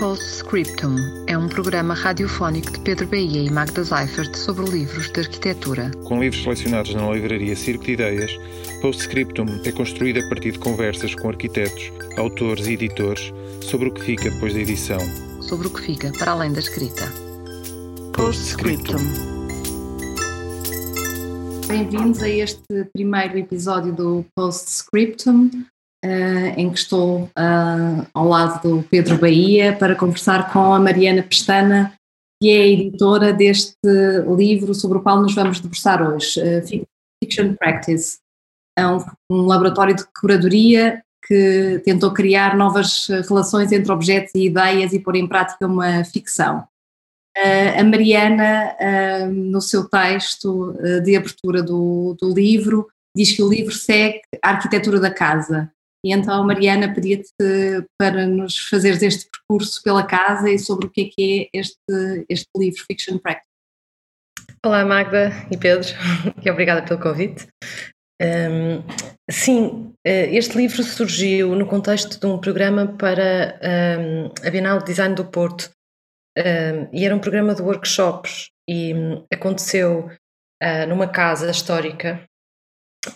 Postscriptum é um programa radiofónico de Pedro Bahia e Magda Seifert sobre livros de arquitetura. Com livros selecionados na livraria Circo de Ideias, Postscriptum é construído a partir de conversas com arquitetos, autores e editores sobre o que fica depois da edição. Sobre o que fica para além da escrita. Postscriptum. Bem-vindos a este primeiro episódio do Postscriptum, uh, em que estou uh, ao lado do Pedro Bahia para conversar com a Mariana Pestana, que é a editora deste livro sobre o qual nos vamos debruçar hoje, uh, Fiction Practice. É um, um laboratório de curadoria que tentou criar novas relações entre objetos e ideias e pôr em prática uma ficção. a Mariana, no seu texto de abertura do, do, livro, diz que o livro segue a arquitetura da casa e então, Mariana, pedia-te para nos fazeres este percurso pela casa e sobre o que é que é este, este livro, Fiction Practice. Olá, Magda e Pedro, e obrigada pelo convite. Um, sim, eh, este livro surgiu no contexto de um programa para um, a Bienal de Design do Porto um, e era um programa de workshops e hum, aconteceu uh, numa casa histórica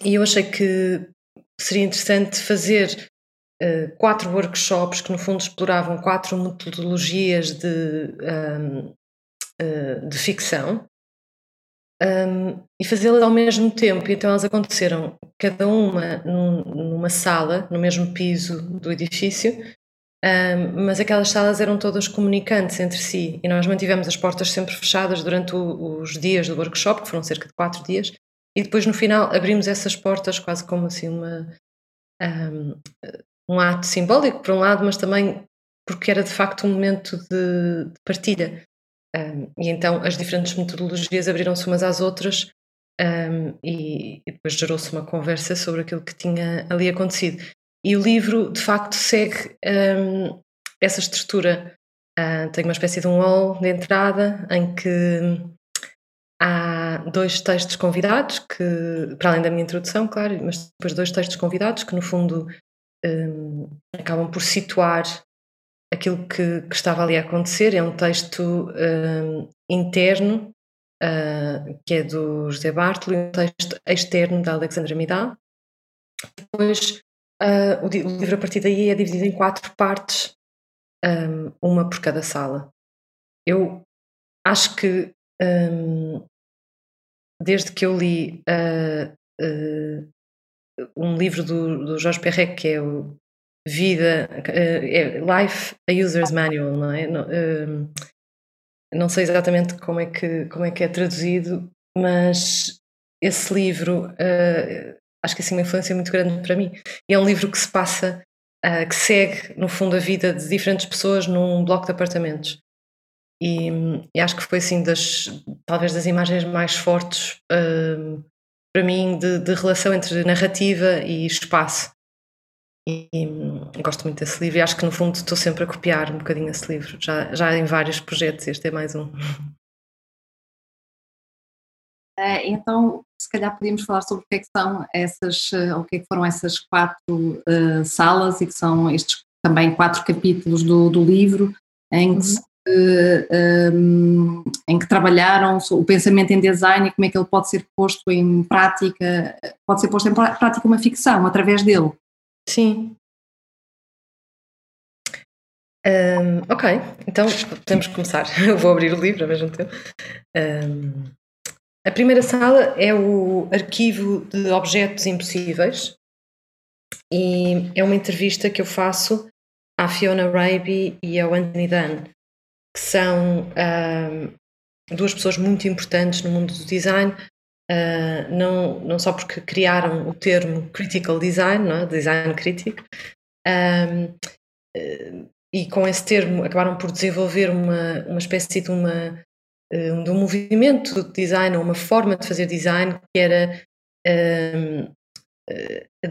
e eu achei que seria interessante fazer uh, quatro workshops que, no fundo, exploravam quatro metodologias de, um, uh, eh, de ficção um, e fazê-las ao mesmo tempo. Então, elas aconteceram cada uma num, numa sala, no mesmo piso do edifício. Um, mas aquelas salas eram todas comunicantes entre si e nós mantivemos as portas sempre fechadas durante o, os dias do workshop, que foram cerca de quatro dias, e depois no final abrimos essas portas quase como assim uma, um, um ato simbólico, por um lado, mas também porque era de facto um momento de, de partilha. Um, e então as diferentes metodologias abriram-se umas às outras um, e, e, depois gerou-se uma conversa sobre aquilo que tinha ali acontecido. E o livro, de facto, segue um, essa estrutura. Uh, tem uma espécie de um hall de entrada em que Há dois textos convidados, que, para além da minha introdução, claro, mas depois dois textos convidados que, no fundo, um, acabam por situar aquilo que, que, estava ali a acontecer. É um texto um, interno, uh, que é do José Bartolo, e um texto externo da Alexandra Midal. Depois, uh, o, o, livro, a partir daí, é dividido em quatro partes, um, uma por cada sala. Eu acho que um, desde que eu li uh, uh, um livro do, do Jorge Perret que é o Vida, uh, é Life, a User's Manual, não é? Não, não sei exatamente como é, que, como é que é traduzido, mas esse livro acho que assim uma influência muito grande para mim. E é um livro que se passa, que segue, no fundo, a vida de diferentes pessoas num bloco de apartamentos. E, e, acho que foi assim das talvez das imagens mais fortes uh, para mim de, de, relação entre narrativa e espaço. E, e, gosto muito desse livro e acho que no fundo estou sempre a copiar um bocadinho esse livro já, já em vários projetos, este é mais um. É, então se calhar podíamos falar sobre o que é que são essas eh, o que é que foram essas quatro uh, salas e que são estes também quatro capítulos do, do livro em que uhum um, em que trabalharam o pensamento em design e como é que ele pode ser posto em prática, pode ser posto em prática uma ficção através dele. Sim. Um, ok, então podemos começar. Eu vou abrir o livro ao mesmo tempo. Um, a primeira sala é o arquivo de objetos impossíveis e é uma entrevista que eu faço à Fiona Raby e ao Anthony Dunn que são duas pessoas muito importantes no mundo do design, uh, não, não só porque criaram o termo critical design, não é? design crítico, um, uh, e com esse termo acabaram por desenvolver uma, uma espécie de, uma, uh, de um movimento de design, ou uma forma de fazer design que era um,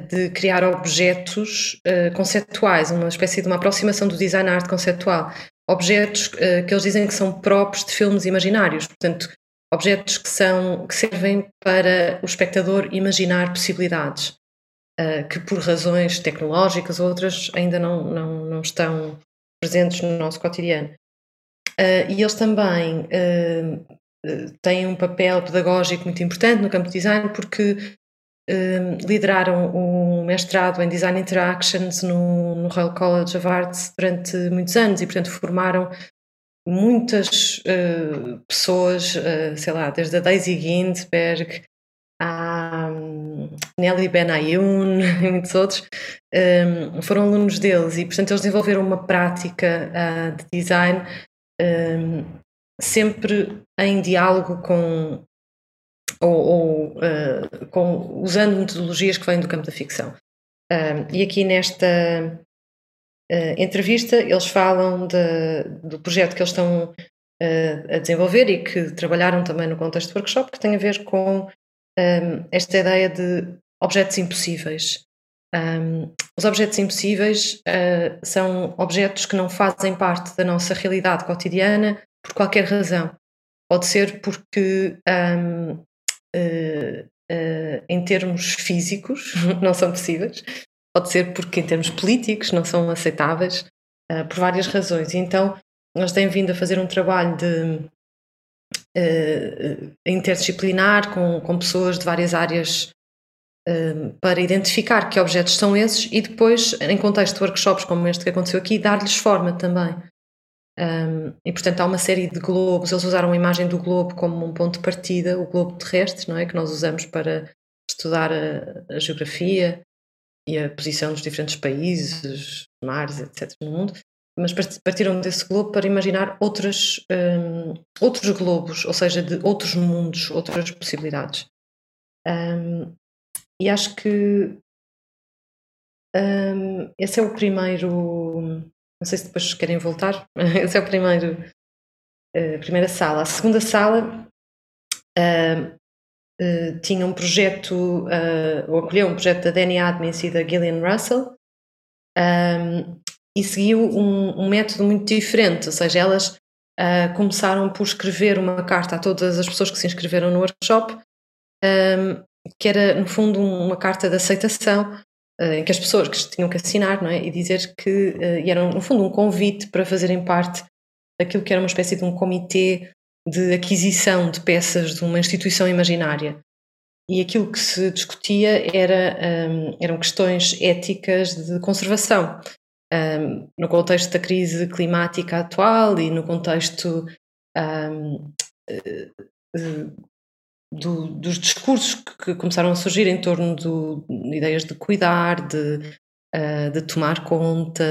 de criar objetos conceptuais, uma espécie de uma aproximação do design à arte conceptual objetos uh, que eles dizem que são próprios de filmes imaginários, portanto, objetos que, são, que servem para o espectador imaginar possibilidades, uh, que por razões tecnológicas ou outras ainda não, não, não estão presentes no nosso cotidiano. Uh, e eles também têm um papel pedagógico muito importante no campo de design porque lideraram o mestrado em Design Interactions no, no, Royal College of Arts durante muitos anos e, portanto, formaram muitas pessoas, sei lá, desde a Daisy Ginsberg à um, Nelly Benayoun e muitos outros, um, foram alunos deles e, portanto, eles desenvolveram uma prática uh, de design um, sempre em diálogo com ou, ou uh, com, usando metodologias que vêm do campo da ficção. e aqui nesta uh, entrevista eles falam de, do projeto que eles estão uh, a desenvolver e que trabalharam também no contexto do workshop, que tem a ver com um, esta ideia de objetos impossíveis. Um, os objetos impossíveis uh, são objetos que não fazem parte da nossa realidade cotidiana por qualquer razão. Pode ser porque, um, uh, uh, em termos físicos, não são possíveis, pode ser porque, em termos políticos, não são aceitáveis, por várias razões. Então, nós temos vindo a fazer um trabalho de interdisciplinar com, com pessoas de várias áreas para identificar que objetos são esses e depois, em contexto de workshops como este que aconteceu aqui, dar-lhes forma também. Um, e portanto há uma série de globos, eles usaram a imagem do globo como um ponto de partida, o globo terrestre, não é? Que nós usamos para estudar a, a geografia e a posição dos diferentes países, mares, etc. no mundo. Mas partiram desse globo para imaginar outras, um, outros globos, ou seja, de outros mundos, outras possibilidades. Um, e acho que esse é o primeiro. Não sei se depois querem voltar. esse é o primeiro. Uh, primeira sala. A segunda sala uh, uh, tinha um projeto, ou acolheu um projeto da Danny Admins e da Gillian Russell um, e seguiu um, um, método muito diferente, ou seja, elas começaram por escrever uma carta a todas as pessoas que se inscreveram no workshop um, que era, no fundo, uma carta de aceitação uh, em que as pessoas que tinham que assinar não é? e dizer que, uh, e era, no fundo, um convite para fazerem parte daquilo que era uma espécie de um comitê de aquisição de peças de uma instituição imaginária. E aquilo que se discutia era, um, ehm, eram questões éticas de conservação. Um, ehm, no contexto da crise climática atual e no contexto um, ehm, do, dos discursos que começaram a surgir em torno de ideias de cuidar, de, uh, de tomar conta,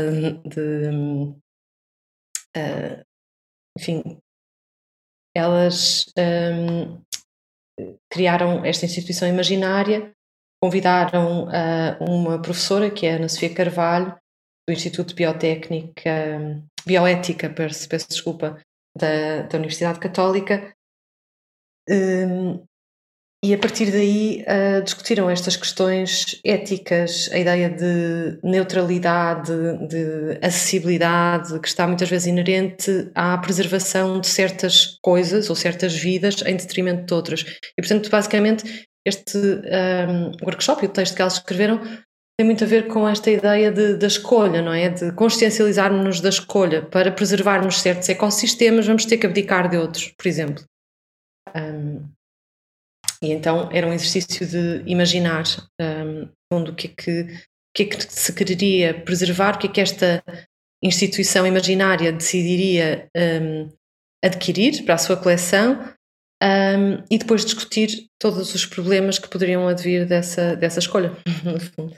de. Uh, enfim, elas um, criaram esta instituição imaginária, convidaram uh, uma professora, que é a Ana Sofia Carvalho, do Instituto de Biotécnica, Bioética, peço, peço desculpa, da, da Universidade Católica, um, e a partir daí uh, discutiram estas questões éticas, a ideia de neutralidade, de acessibilidade, que está muitas vezes inerente à preservação de certas coisas ou certas vidas em detrimento de outras. E, portanto, basicamente, este um, workshop e o texto que elas escreveram tem muito a ver com esta ideia de, da escolha, não é? De consciencializarmos-nos da escolha. Para preservarmos certos ecossistemas, vamos ter que abdicar de outros, por exemplo. Um, e então era um exercício de imaginar um, o que é que, que é que se quereria preservar, o que é que esta instituição imaginária decidiria um, adquirir para a sua coleção um, e depois discutir todos os problemas que poderiam advir dessa, dessa escolha, no fundo.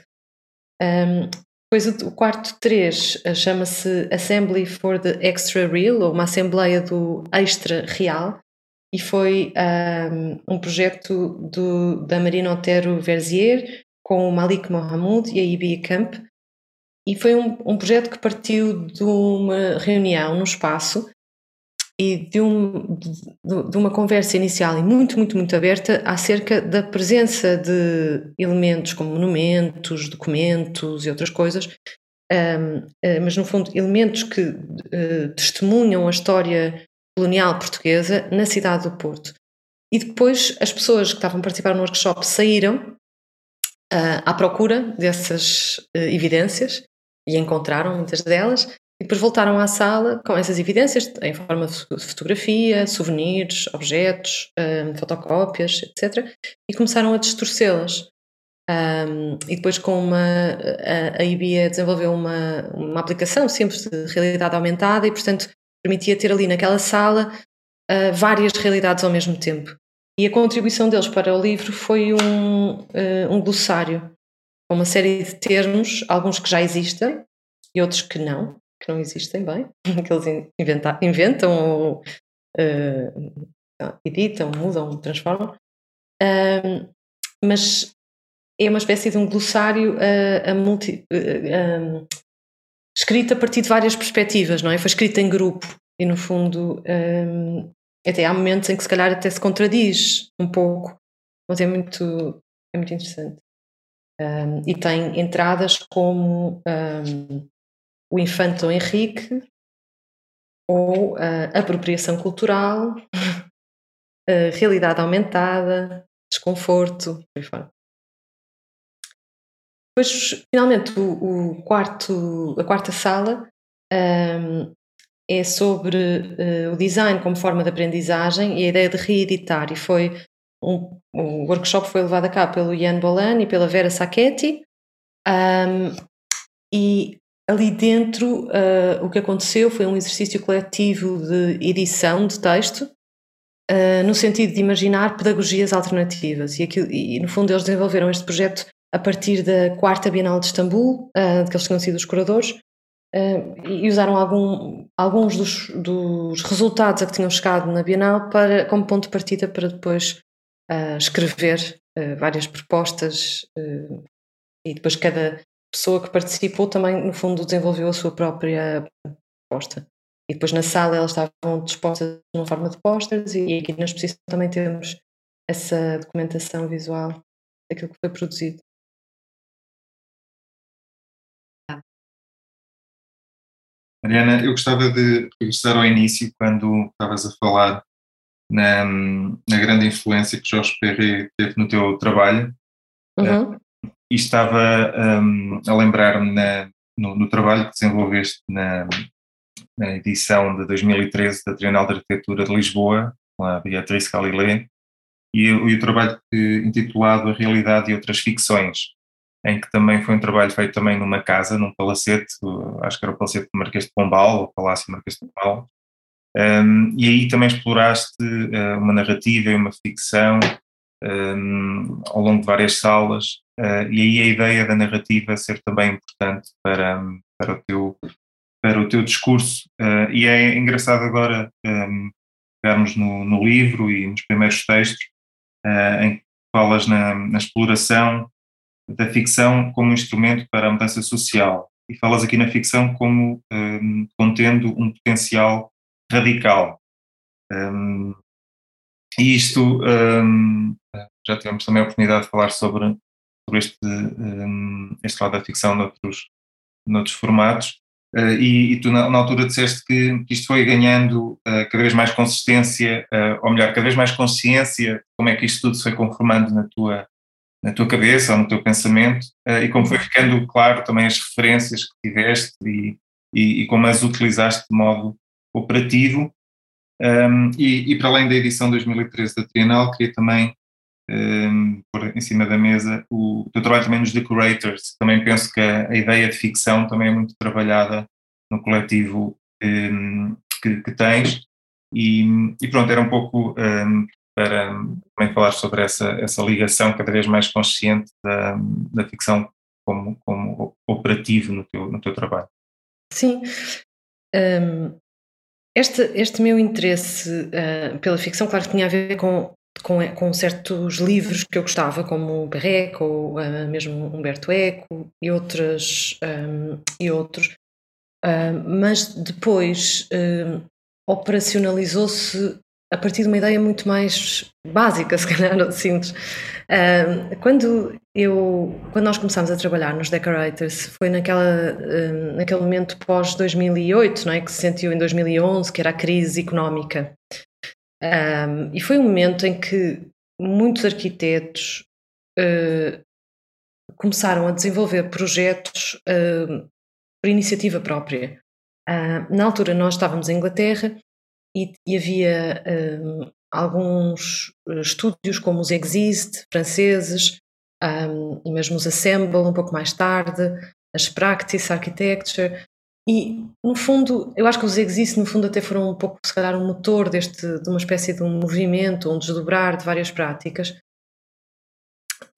Um, depois o, o quarto 3 uh, chama-se Assembly for the Extra Real, ou uma Assembleia do Extra Real, e foi um, um projeto do, da Marina Otero Verzier com o Malik Mohamed e a Ibi Camp. E foi um, um projeto que partiu de uma reunião no espaço e de, um, de, de, uma conversa inicial e muito, muito, muito aberta acerca da presença de elementos como monumentos, documentos e outras coisas, um, eh, mas no fundo elementos que uh, testemunham a história colonial portuguesa na cidade do Porto. E depois as pessoas que estavam a participar no workshop saíram uh, à procura dessas uh, evidências e encontraram muitas delas E depois voltaram à sala com essas evidências em forma de fotografia, souvenirs, objetos, um, fotocópias, etc. E começaram a distorcê-las. Um, e depois com uma a, a desenvolveu uma, uma aplicação simples de realidade aumentada e portanto permitia ter ali naquela sala uh, várias realidades ao mesmo tempo. E a contribuição deles para o livro foi um, uh, um glossário, com uma série de termos, alguns que já existem e outros que não, que não existem bem, que eles inventa, inventam ou uh, editam, mudam, transformam. mas é uma espécie de um glossário a, a multi, escrito a partir de várias perspectivas, não é? Foi escrito em grupo e, no fundo, um, até há momentos em que se calhar até se contradiz um pouco, mas é muito, é muito interessante. Um, e tem entradas como um, o Infanto Henrique ou a apropriação cultural, realidade aumentada, desconforto, por aí fora. Depois, finalmente, o, o quarto, a quarta sala um, é sobre uh, o design como forma de aprendizagem e a ideia de reeditar. E foi um, o workshop foi levado a cabo pelo Ian Bolan e pela Vera Sacchetti. Um, e ali dentro uh, o que aconteceu foi um exercício coletivo de edição de texto, uh, no sentido de imaginar pedagogias alternativas. E, aquilo, e no fundo eles desenvolveram este projeto a partir da quarta Bienal de Istambul, uh, que eles tinham sido os curadores, uh, e usaram algum, alguns dos, dos, resultados a que tinham chegado na Bienal para, como ponto de partida para depois uh, escrever várias propostas e depois cada pessoa que participou também, no fundo, desenvolveu a sua própria proposta. E depois na sala elas estavam dispostas numa forma de posters e aqui na exposição também temos essa documentação visual daquilo que foi produzido. Mariana, eu gostava de regressar ao início, quando estavas a falar na, na grande influência que Jorge Perret teve no teu trabalho. Uhum. Uh, e estava um, a lembrar-me no, no, trabalho que desenvolveste na, na, edição de 2013 da Trienal de Arquitetura de Lisboa, com a Beatriz Calilé, e, e o trabalho que, intitulado A Realidade e Outras Ficções, em que também foi um trabalho feito também numa casa, num palacete, acho que era o palacete do Marquês de Pombal, ou Palácio Marquês de Pombal, um, e aí também exploraste uh, uma narrativa e uma ficção um, ao longo de várias salas, uh, e aí a ideia da narrativa ser também importante para, para, o, teu, para o teu discurso. Uh, e é engraçado agora um, pegarmos no, no, livro e nos primeiros textos, em que falas na, na exploração da ficção como instrumento para a mudança social. E falas aqui na ficção como um, contendo um potencial radical. Um, e isto, um, já tivemos também a oportunidade de falar sobre, sobre este, hum, este lado da ficção noutros, noutros formatos. Uh, e, e, tu na, na, altura disseste que, que isto foi ganhando uh, cada vez mais consistência, uh, ou melhor, cada vez mais consciência, como é que isto tudo se foi conformando na tua, na tua cabeça ou no teu pensamento uh, e como foi ficando claro também as referências que tiveste e, e, e como as utilizaste de modo operativo. Um, e, e, para além da edição 2013 da Trienal, queria também um, pôr em cima da mesa o teu trabalho também nos Decorators. Também penso que a, a ideia de ficção também é muito trabalhada no coletivo um, que, que, tens. E, e, pronto, era um pouco para também falar sobre essa, essa ligação cada vez mais consciente da, da ficção como, como operativo no teu, no teu trabalho. Sim. Um, este, este meu interesse uh, pela ficção, claro que tinha a ver com, com, com certos livros que eu gostava, como o Perrec ou uh, mesmo Humberto Eco e, outras, um, e outros, uh, mas depois operacionalizou-se a partir de uma ideia muito mais básica, se calhar, ou simples. Uh, quando, eu, quando nós começámos a trabalhar nos Decorators, foi naquela, uh, naquele momento pós-2008, não é? que se sentiu em 2011, que era a crise económica. Uh, e foi um momento em que muitos arquitetos começaram a desenvolver projetos por iniciativa própria. Uh, na altura nós estávamos em Inglaterra e, e havia um, alguns estúdios como os Exist, franceses, um, e mesmo os Assemble um pouco mais tarde, as Practice Architecture, e no fundo, eu acho que os Exist no fundo até foram um pouco, se calhar, um motor deste, de uma espécie de um movimento, um desdobrar de várias práticas.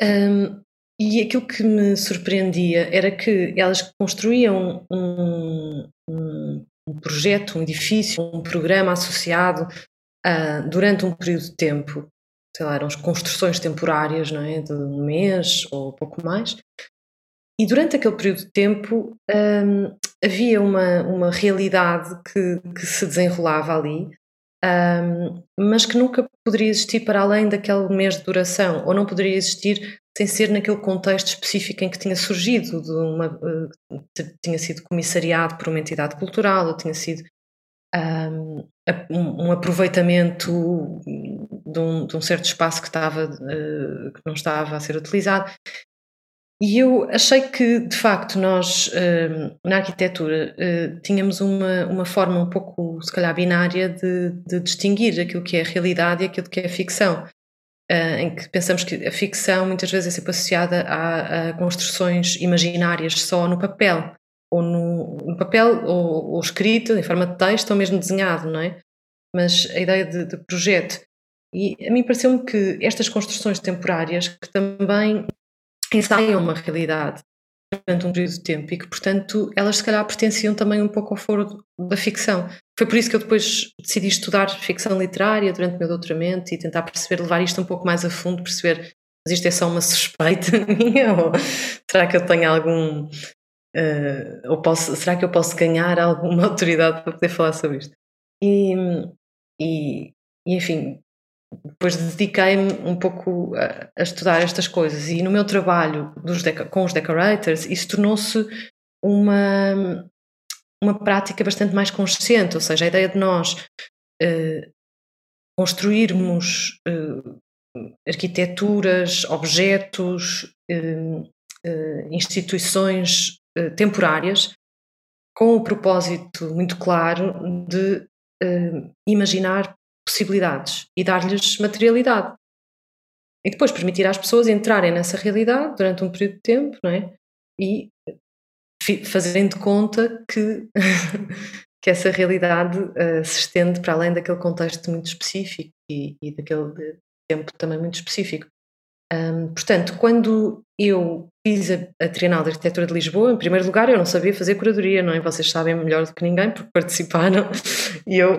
Um, e aquilo que me surpreendia era que elas construíam um, um, um projeto, um edifício, um programa associado uh, durante um período de tempo, sei lá, eram construções temporárias, não é? De um mês ou pouco mais. E durante aquele período de tempo um, havia uma, uma realidade que, que se desenrolava ali, um, mas que nunca poderia existir para além daquele mês de duração, ou não poderia existir sem ser naquele contexto específico em que tinha surgido, de uma, uh, tinha sido comissariado por uma entidade cultural, ou tinha sido um, um aproveitamento de um, de um, certo espaço que, estava, uh, que não estava a ser utilizado. E eu achei que, de facto, nós na arquitetura uh, tínhamos uma, uma forma um pouco, se calhar, binária de, de distinguir aquilo que é realidade e aquilo que é ficção. Uh, em que pensamos que a ficção muitas vezes é sempre associada a, a construções imaginárias só no papel, ou no, no papel, ou, ou, escrito, em forma de texto, ou mesmo desenhado, não é? Mas a ideia de, de projeto. E a mim pareceu-me que estas construções temporárias, que também ensaiam uma realidade durante um período de tempo e que, portanto, elas se calhar pertenciam também um pouco ao foro da ficção. Foi por isso que eu depois decidi estudar ficção literária durante o meu doutoramento e tentar perceber, levar isto um pouco mais a fundo, perceber mas isto é só uma suspeita minha ou será que eu tenho algum uh, ou posso, será que eu posso ganhar alguma autoridade para poder falar sobre isto? E, e, e enfim depois dediquei-me um pouco a, a, estudar estas coisas. E no meu trabalho com os decorators isso tornou-se uma, uma prática bastante mais consciente, ou seja, a ideia de nós uh, construirmos uh, arquiteturas, objetos, uh, instituições temporárias com o propósito muito claro de imaginar possibilidades e dar-lhes materialidade. E depois permitir às pessoas entrarem nessa realidade durante um período de tempo, não é? E fazerem de conta que, que essa realidade uh, se estende para além daquele contexto muito específico e, e daquele tempo também muito específico. Um, portanto, quando eu fiz a, a Trienal de Arquitetura de Lisboa, em primeiro lugar, eu não sabia fazer curadoria, não é? Vocês sabem melhor do que ninguém porque participaram. E eu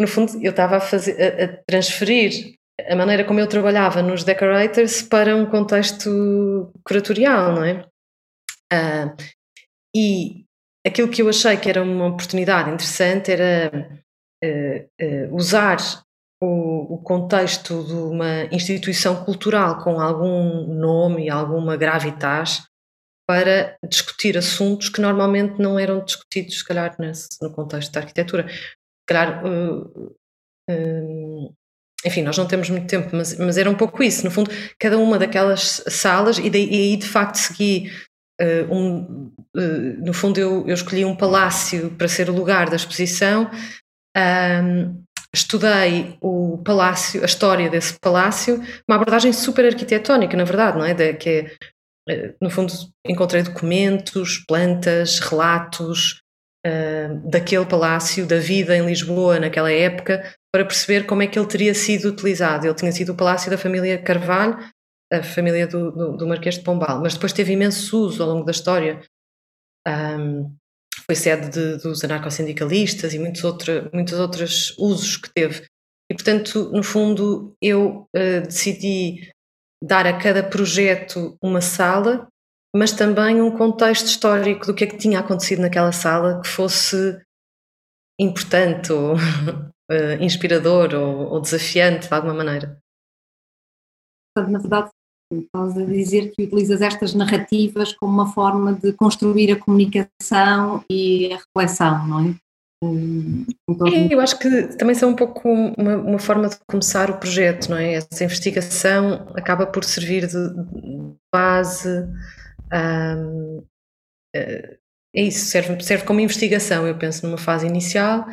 no fundo, eu estava a, fazer, a, a transferir a maneira como eu trabalhava nos decorators para um contexto curatorial, não é? Uh, e aquilo que eu achei que era uma oportunidade interessante era uh, uh, usar o, o, contexto de uma instituição cultural com algum nome e alguma gravitas para discutir assuntos que normalmente não eram discutidos, se calhar, nesse, no contexto da arquitetura calhar. Uh, enfim, nós não temos muito tempo, mas, mas era um pouco isso. No fundo, cada uma daquelas salas, e, e aí de facto segui. Uh, um, no fundo, eu, eu, escolhi um palácio para ser o lugar da exposição. Um, estudei o palácio, a história desse palácio, uma abordagem super arquitetónica, na verdade, não é? De, que é, no fundo, encontrei documentos, plantas, relatos, uh, daquele palácio, da vida em Lisboa naquela época, para perceber como é que ele teria sido utilizado. Ele tinha sido o palácio da família Carvalho, a família do, do, do Marquês de Pombal, mas depois teve imenso uso ao longo da história. Um, foi sede de, dos anarcossindicalistas e muitos, outro, muitos outros usos que teve. E, portanto, no fundo, eu uh, decidi dar a cada projeto uma sala mas também um contexto histórico do que é que tinha acontecido naquela sala que fosse importante ou uh, inspirador ou, ou, desafiante de alguma maneira. Na verdade, estás a dizer que utilizas estas narrativas como uma forma de construir a comunicação e a reflexão, não é? Então, é, eu acho que também são um pouco uma, uma, forma de começar o projeto, não é? Essa investigação acaba por servir de base um, uh, é isso, serve, serve como investigação, eu penso, numa fase inicial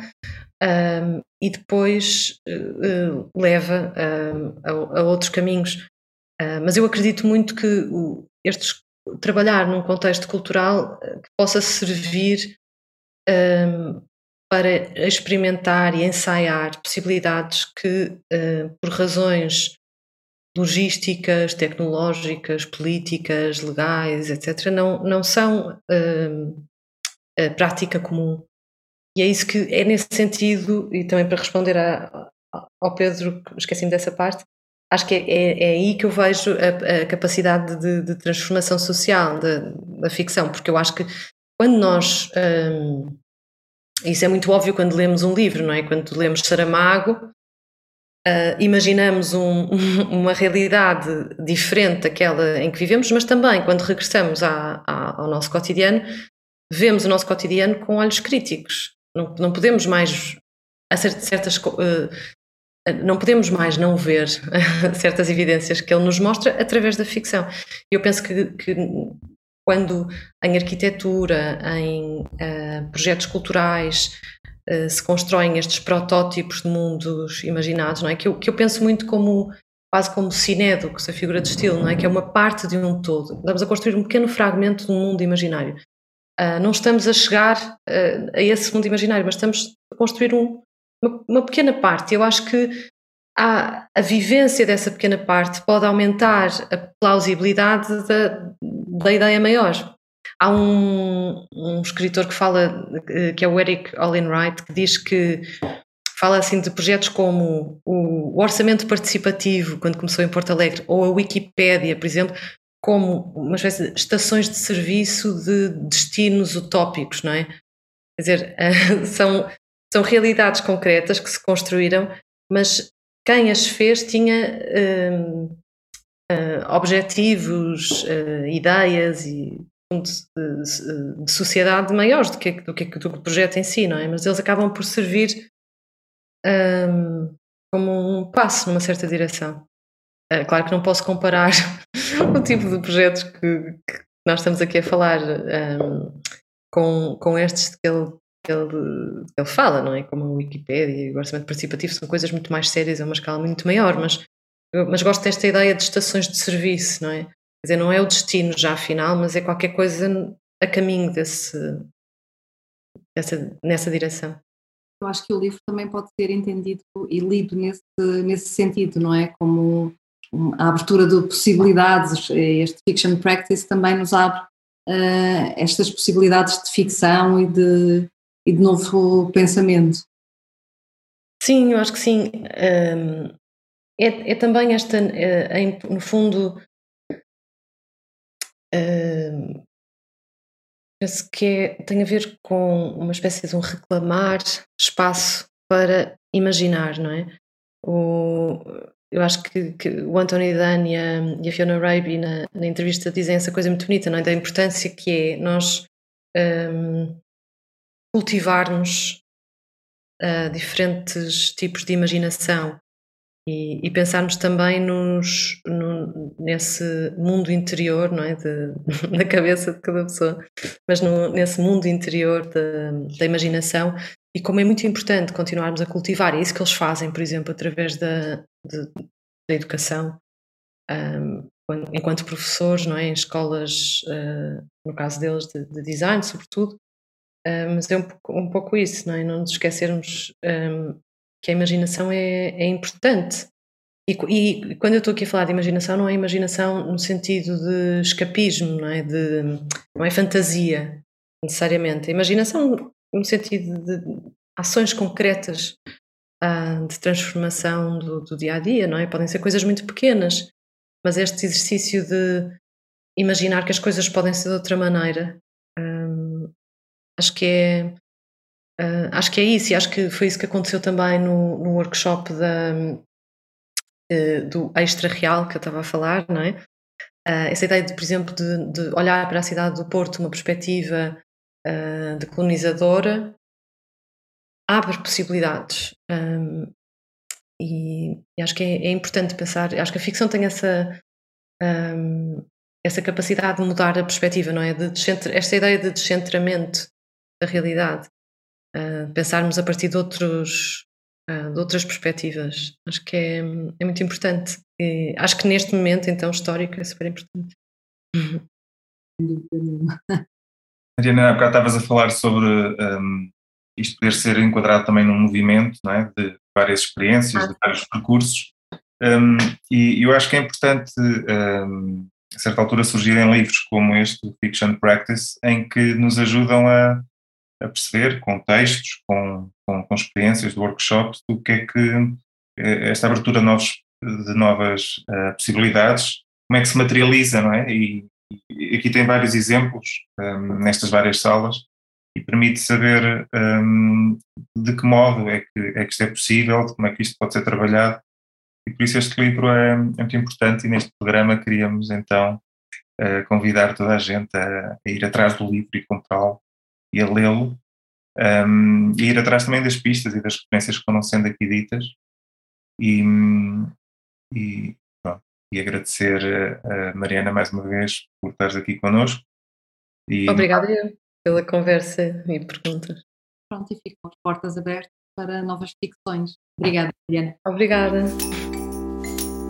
um, e depois uh, leva um, a, a, outros caminhos. Uh, mas eu acredito muito que o, estes, trabalhar num contexto cultural que possa servir um, para experimentar e ensaiar possibilidades que, uh, por razões logísticas, tecnológicas, políticas, legais, etc., não, não são a prática comum. E é isso que é nesse sentido, e também para responder a, ao Pedro, esqueci-me dessa parte, acho que é, é, é, aí que eu vejo a, a capacidade de, de, transformação social da, da, ficção, porque eu acho que quando nós. Um, isso é muito óbvio quando lemos um livro, não é? Quando lemos Saramago, uh, imaginamos um, uma realidade diferente daquela em que vivemos, mas também quando regressamos à, à, ao nosso cotidiano, vemos o nosso cotidiano com olhos críticos. Não, não podemos mais. Há certas, uh, não podemos mais não ver certas evidências que ele nos mostra através da ficção. Eu penso que, que quando em arquitetura, em uh, projetos culturais, uh, se constroem estes protótipos de mundos imaginados, não é? Que eu, que eu penso muito como quase como cinédocos, a figura de estilo, não é? Que é uma parte de um todo. Estamos a construir um pequeno fragmento de um mundo imaginário. Uh, não estamos a chegar a esse mundo imaginário, mas estamos a construir um, uma, uma, pequena parte. Eu acho que a, a vivência dessa pequena parte pode aumentar a plausibilidade da, da ideia maior. Há um, um escritor que fala, que é o Eric Olin Wright, que diz que fala assim de projetos como o orçamento participativo, quando começou em Porto Alegre, ou a Wikipédia, por exemplo, como uma espécie de estações de serviço de destinos utópicos, não é? Quer dizer, são, são realidades concretas que se construíram, mas quem as fez tinha uh, uh, objetivos, uh, ideias e de, de, sociedade maiores do que, do que do projeto em si, não é? Mas eles acabam por servir um, como um passo numa certa direção. claro que não posso comparar o tipo de projetos que, que, nós estamos aqui a falar um, com, com estes que ele ele, ele fala, não é? Como a Wikipédia e o orçamento participativo são coisas muito mais sérias, a uma escala muito maior, mas, mas gosto desta ideia de estações de serviço, não é? Quer dizer, não é o destino já final, mas é qualquer coisa a caminho desse, dessa, nessa direção. Eu acho que o livro também pode ser entendido e lido nesse, nesse sentido, não é? Como a abertura de possibilidades, este fiction practice também nos abre uh, estas possibilidades de ficção e de, e de novo pensamento. Sim, eu acho que sim. É, é, também esta, é, no fundo, penso que é, tem a ver com uma espécie de um reclamar espaço para imaginar, não é? O, eu acho que, que o Anthony Dunn e a, e a Fiona Raby na, na, entrevista dizem essa coisa muito bonita, não é? Da importância que é nós um, cultivarmos uh, diferentes tipos de imaginação e, e pensarmos também nos, no, nesse mundo interior, não é? De, na cabeça de cada pessoa, mas no, nesse mundo interior da, da imaginação e como é muito importante continuarmos a cultivar, é isso que eles fazem, por exemplo, através da, de, da educação, um, enquanto professores, não é? em escolas, uh, no caso deles, de, de design, sobretudo, Uh, mas é um pouco, um pouco, isso, não é? Não nos esquecermos um, que a imaginação é, é importante. E, e, quando eu estou aqui a falar de imaginação, não é imaginação no sentido de escapismo, não é? De, não é fantasia, necessariamente. A imaginação no sentido de ações concretas uh, de transformação do, do, dia a dia, não é? Podem ser coisas muito pequenas, mas este exercício de imaginar que as coisas podem ser de outra maneira Acho que é. Uh, acho que é isso, e acho que foi isso que aconteceu também no, no workshop da, uh, do extra real que eu estava a falar, não é? Uh, essa ideia, de, por exemplo, de, de, olhar para a cidade do Porto uma perspectiva de colonizadora abre possibilidades. Um, e, e, acho que é, é, importante pensar, acho que a ficção tem essa, um, essa capacidade de mudar a perspectiva, não é? De esta ideia de descentramento da realidade, uh, pensarmos a partir de, outros, uh, de outras perspectivas. Acho que é, é muito importante. E acho que neste momento, então, histórico, é super importante. Mariana, há bocado estavas a falar sobre um, isto poder ser enquadrado também num movimento, não é? De várias experiências, de vários percursos. Um, e eu acho que é importante, um, a certa altura, surgirem livros como este, o Fiction Practice, em que nos ajudam a, a perceber, com textos, com, com, com, experiências de workshops, o que é que eh, esta abertura de, novos, de novas uh, possibilidades, como é que se materializa, não é? E, e aqui tem vários exemplos um, nestas várias salas e permite saber um, de que modo é que, é que isto é possível, de como é que isto pode ser trabalhado e por isso este livro é, é muito importante e neste programa queríamos então uh, convidar toda a gente a, a, ir atrás do livro e comprá-lo e a lê-lo um, e ir atrás também das pistas e das referências que foram sendo aqui ditas e, e, pronto, e agradecer a Mariana mais uma vez por estares aqui connosco. E... Obrigada pela conversa e perguntas. Pronto, e ficam as portas abertas para novas ficções. Obrigada, Mariana. Obrigada.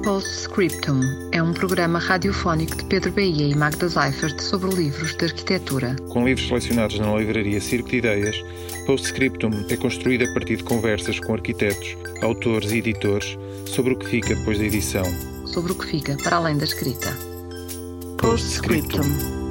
Postscriptum é um programa radiofónico de Pedro Bahia e Magda Seifert sobre livros de arquitetura. Com livros selecionados na livraria Circo de Ideias, Postscriptum é construído a partir de conversas com arquitetos, autores e editores sobre o que fica depois da edição. Sobre o que fica para além da escrita. Postscriptum.